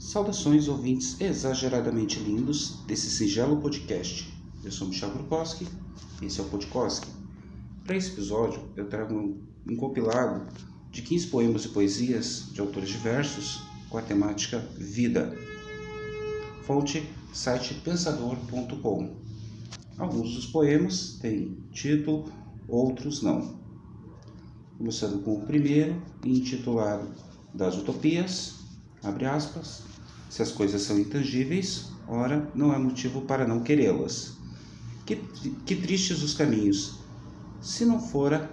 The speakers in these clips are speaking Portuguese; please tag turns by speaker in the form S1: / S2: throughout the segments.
S1: Saudações ouvintes exageradamente lindos desse singelo podcast. Eu sou Michel Grukowski, esse é o Podkoski. Para esse episódio, eu trago um, um compilado de 15 poemas e poesias de autores diversos com a temática Vida. Fonte site pensador.com. Alguns dos poemas têm título, outros não. Começando com o primeiro, intitulado Das Utopias, abre aspas, se as coisas são intangíveis, ora, não há motivo para não querê-las. Que, que tristes os caminhos, se não fora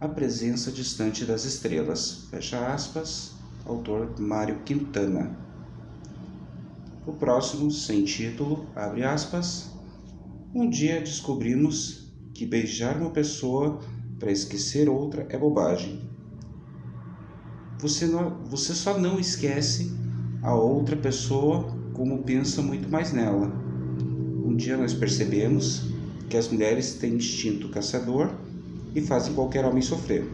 S1: a presença distante das estrelas. Fecha aspas, autor Mário Quintana. O próximo, sem título, abre aspas. Um dia descobrimos que beijar uma pessoa para esquecer outra é bobagem. Você, não, você só não esquece a outra pessoa como pensa muito mais nela. Um dia nós percebemos que as mulheres têm instinto caçador e fazem qualquer homem sofrer.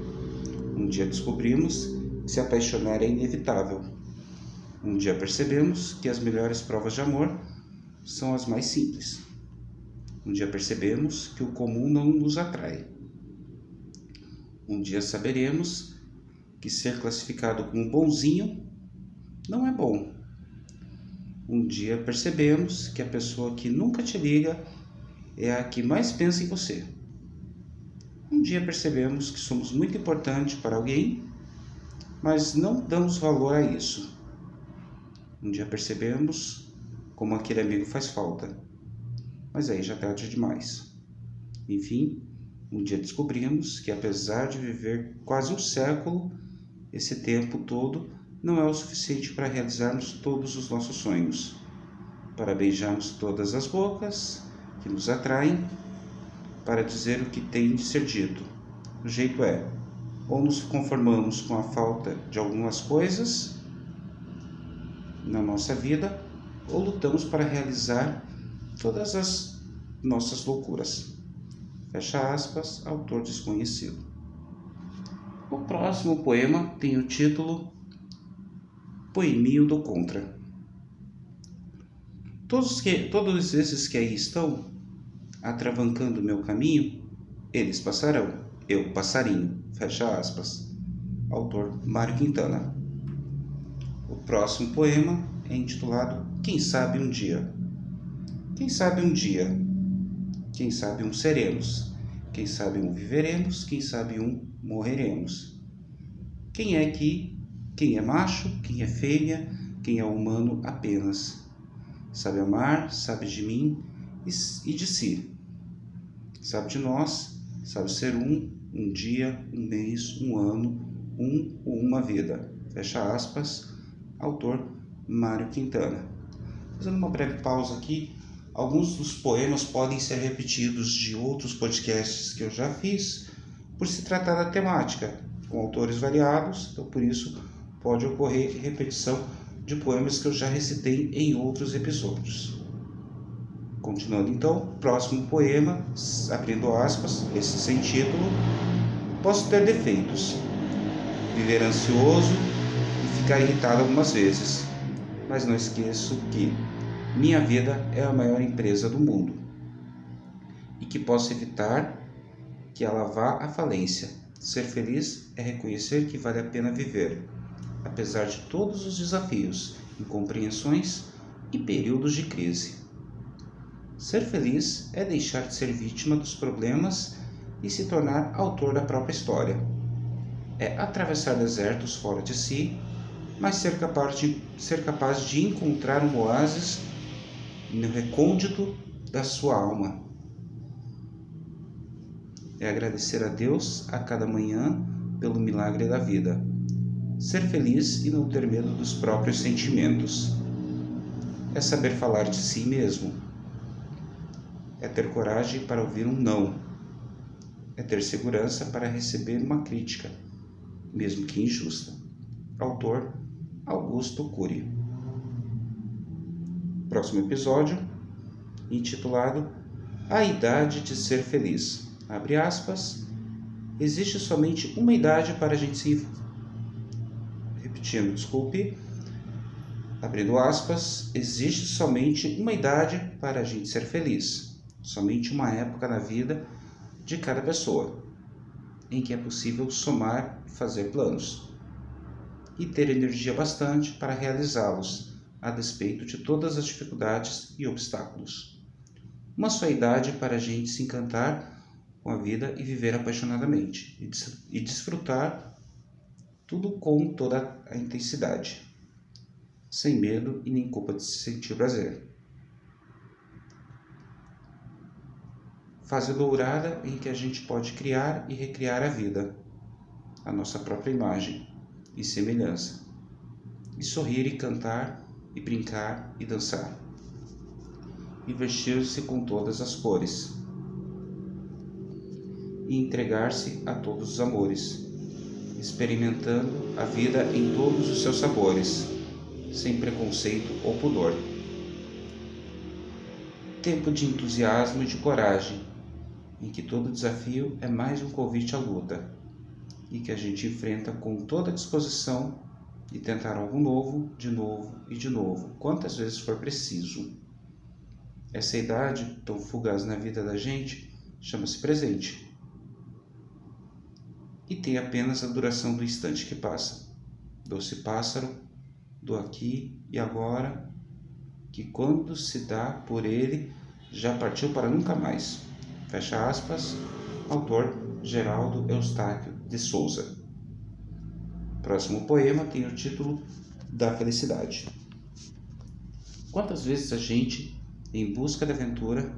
S1: Um dia descobrimos que se apaixonar é inevitável. Um dia percebemos que as melhores provas de amor são as mais simples. Um dia percebemos que o comum não nos atrai. Um dia saberemos que ser classificado como bonzinho não é bom. Um dia percebemos que a pessoa que nunca te liga é a que mais pensa em você. Um dia percebemos que somos muito importantes para alguém, mas não damos valor a isso. Um dia percebemos como aquele amigo faz falta, mas aí já tarde demais. Enfim, um dia descobrimos que apesar de viver quase um século, esse tempo todo não é o suficiente para realizarmos todos os nossos sonhos, para beijarmos todas as bocas que nos atraem, para dizer o que tem de ser dito. O jeito é: ou nos conformamos com a falta de algumas coisas na nossa vida, ou lutamos para realizar todas as nossas loucuras. Fecha aspas, autor desconhecido. O próximo poema tem o título Poeminho do Contra. Todos, que, todos esses que aí estão, atravancando meu caminho, eles passarão, eu passarinho. Fecha aspas. Autor Mário Quintana. O próximo poema é intitulado Quem sabe um dia. Quem sabe um dia, quem sabe um seremos, quem sabe um viveremos, quem sabe um morreremos. Quem é que quem é macho, quem é fêmea, quem é humano apenas. Sabe amar, sabe de mim e de si. Sabe de nós, sabe ser um, um dia, um mês, um ano, um ou uma vida. Fecha aspas, autor Mário Quintana. Fazendo uma breve pausa aqui, alguns dos poemas podem ser repetidos de outros podcasts que eu já fiz, por se tratar da temática, com autores variados, então por isso pode ocorrer repetição de poemas que eu já recitei em outros episódios. Continuando então, próximo poema, abrindo aspas, esse sem título. Posso ter defeitos, viver ansioso e ficar irritado algumas vezes, mas não esqueço que minha vida é a maior empresa do mundo e que posso evitar que ela vá à falência. Ser feliz é reconhecer que vale a pena viver apesar de todos os desafios, incompreensões e períodos de crise. Ser feliz é deixar de ser vítima dos problemas e se tornar autor da própria história. É atravessar desertos fora de si, mas ser capaz de, ser capaz de encontrar um oásis no recôndito da sua alma. É agradecer a Deus a cada manhã pelo milagre da vida ser feliz e não ter medo dos próprios sentimentos. É saber falar de si mesmo. É ter coragem para ouvir um não. É ter segurança para receber uma crítica, mesmo que injusta. Autor Augusto Cury. Próximo episódio, intitulado A Idade de Ser Feliz. Abre aspas. Existe somente uma idade para a gente se repetindo, desculpe. abrindo aspas, existe somente uma idade para a gente ser feliz, somente uma época na vida de cada pessoa, em que é possível somar e fazer planos, e ter energia bastante para realizá-los, a despeito de todas as dificuldades e obstáculos. Uma só idade para a gente se encantar com a vida e viver apaixonadamente, e desfrutar tudo com toda a intensidade, sem medo e nem culpa de se sentir prazer. fase dourada em que a gente pode criar e recriar a vida, a nossa própria imagem e semelhança, e sorrir e cantar e brincar e dançar, e vestir-se com todas as cores, e entregar-se a todos os amores, experimentando a vida em todos os seus sabores, sem preconceito ou pudor. Tempo de entusiasmo e de coragem em que todo desafio é mais um convite à luta e que a gente enfrenta com toda a disposição de tentar algo novo, de novo e de novo, quantas vezes for preciso. Essa idade tão fugaz na vida da gente chama-se presente e tem apenas a duração do instante que passa. Doce pássaro, do aqui e agora, que quando se dá por ele já partiu para nunca mais. Fecha aspas. Autor Geraldo Eustáquio de Souza. Próximo poema tem o título da felicidade. Quantas vezes a gente, em busca da aventura,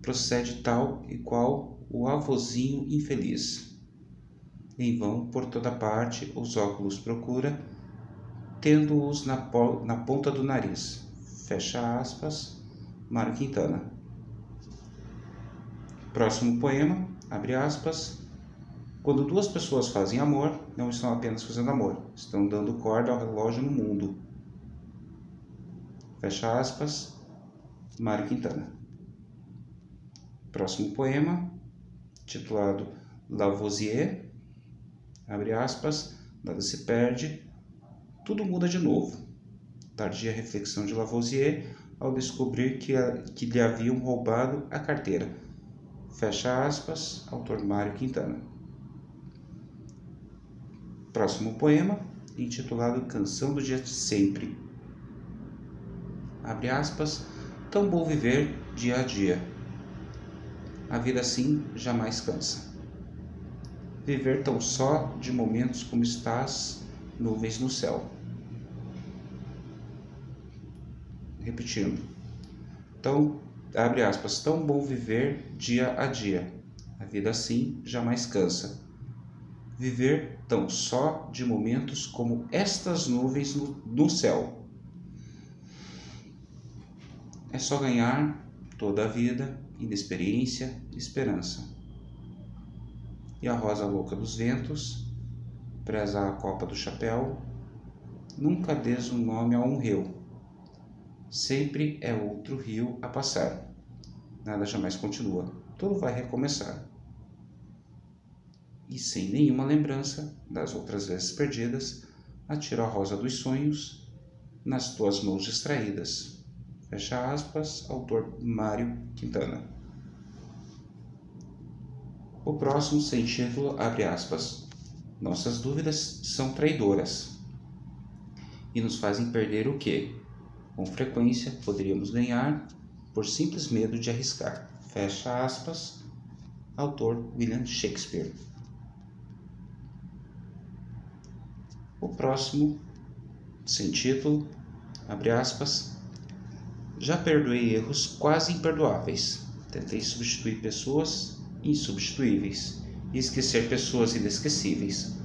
S1: procede tal e qual o avozinho infeliz? Em vão, por toda parte, os óculos procura, tendo-os na, na ponta do nariz. Fecha aspas. Mário Quintana. Próximo poema, abre aspas. Quando duas pessoas fazem amor, não estão apenas fazendo amor, estão dando corda ao relógio no mundo. Fecha aspas. Mário Quintana. Próximo poema, titulado Lavoisier, abre aspas, nada se perde, tudo muda de novo. Tardia reflexão de Lavoisier ao descobrir que, a, que lhe haviam roubado a carteira Fecha aspas, autor Mário Quintana. Próximo poema, intitulado Canção do Dia de Sempre. Abre aspas, tão bom viver dia a dia. A vida assim jamais cansa. Viver tão só de momentos como estás, nuvens no céu. Repetindo. Tão abre aspas, tão bom viver dia a dia. A vida assim jamais cansa. Viver tão só de momentos como estas nuvens no, no céu. É só ganhar toda a vida, inexperiência esperança. E a rosa louca dos ventos, preza a copa do chapéu, nunca des um nome a um rio Sempre é outro rio a passar. Nada jamais continua. Tudo vai recomeçar. E sem nenhuma lembrança das outras vezes perdidas, atiro a rosa dos sonhos nas tuas mãos distraídas. Fecha aspas, autor Mário Quintana. O próximo sem título abre aspas. Nossas dúvidas são traidoras e nos fazem perder o que? Com frequência poderíamos ganhar por simples medo de arriscar. Fecha aspas. Autor William Shakespeare. O próximo, sem título, abre aspas. Já perdoei erros quase imperdoáveis. Tentei substituir pessoas insubstituíveis e esquecer pessoas inesquecíveis.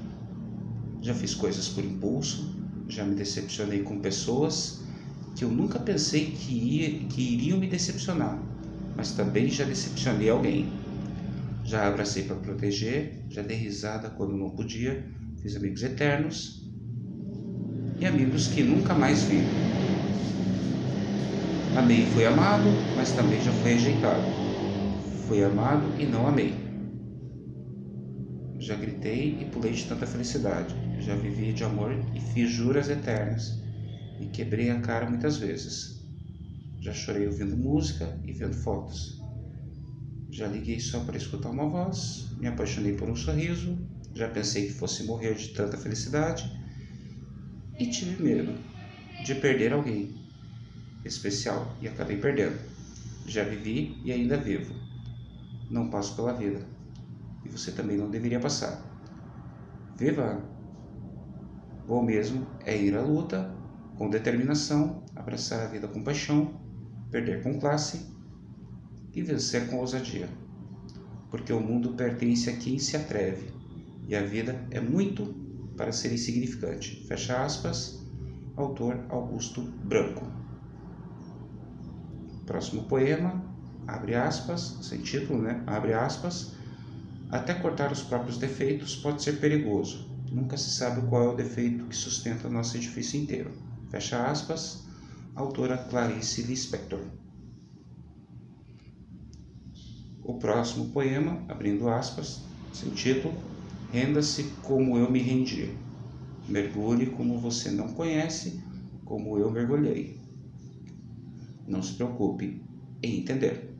S1: Já fiz coisas por impulso, já me decepcionei com pessoas que eu nunca pensei que, que iriam me decepcionar, mas também já decepcionei alguém. Já abracei para proteger, já dei risada quando não podia, fiz amigos eternos e amigos que nunca mais vi. Amei e fui amado, mas também já fui rejeitado. Fui amado e não amei. Já gritei e pulei de tanta felicidade. Já vivi de amor e fiz juras eternas e quebrei a cara muitas vezes. Já chorei ouvindo música e vendo fotos. Já liguei só para escutar uma voz, me apaixonei por um sorriso, já pensei que fosse morrer de tanta felicidade e tive medo de perder alguém especial e acabei perdendo. Já vivi e ainda vivo. Não passo pela vida. E você também não deveria passar. Viva! Bom mesmo é ir à luta com determinação, abraçar a vida com paixão, perder com classe e vencer com ousadia. Porque o mundo pertence a quem se atreve e a vida é muito para ser insignificante. Fecha aspas, autor Augusto Branco. Próximo poema, abre aspas, sem título, né? Abre aspas. Até cortar os próprios defeitos pode ser perigoso. Nunca se sabe qual é o defeito que sustenta nosso edifício inteiro. Fecha aspas. Autora Clarice Lispector. O próximo poema, abrindo aspas, sem título, Renda-se como eu me rendi. Mergulhe como você não conhece, como eu mergulhei. Não se preocupe em entender.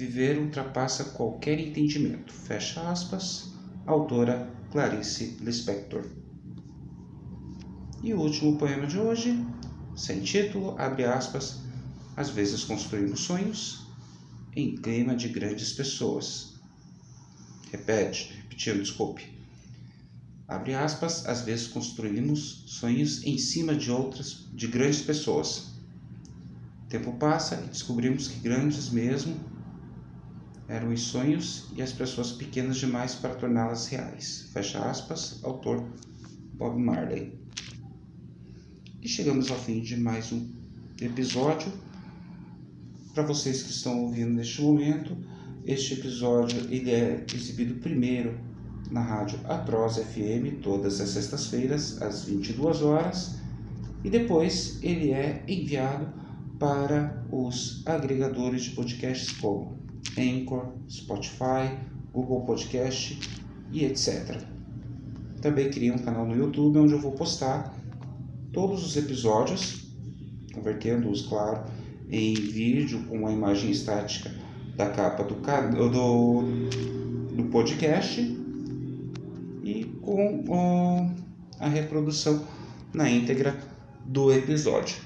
S1: Viver ultrapassa qualquer entendimento. Fecha aspas. Autora Clarice Lispector. E o último poema de hoje, sem título, abre aspas. Às vezes construímos sonhos em clima de grandes pessoas. Repete, repetindo, desculpe. Abre aspas, às vezes construímos sonhos em cima de outras, de grandes pessoas tempo passa e descobrimos que grandes mesmo eram os sonhos e as pessoas pequenas demais para torná-las reais. Fecha aspas, autor Bob Marley. E chegamos ao fim de mais um episódio. Para vocês que estão ouvindo neste momento, este episódio ele é exibido primeiro na rádio Atroz FM todas as sextas-feiras às 22 horas e depois ele é enviado para os agregadores de podcasts como Anchor, Spotify, Google Podcast e etc. Também criei um canal no YouTube onde eu vou postar todos os episódios, convertendo-os, claro, em vídeo com a imagem estática da capa do, do, do podcast e com a reprodução na íntegra do episódio.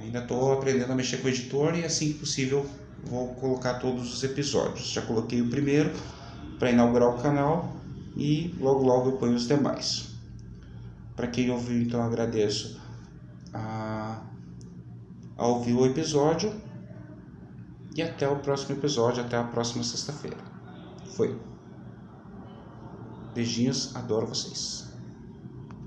S1: Ainda estou aprendendo a mexer com o editor e assim que possível vou colocar todos os episódios. Já coloquei o primeiro para inaugurar o canal e logo logo eu ponho os demais. Para quem ouviu, então agradeço a, a ouvir o episódio e até o próximo episódio, até a próxima sexta-feira. Foi. Beijinhos, adoro vocês.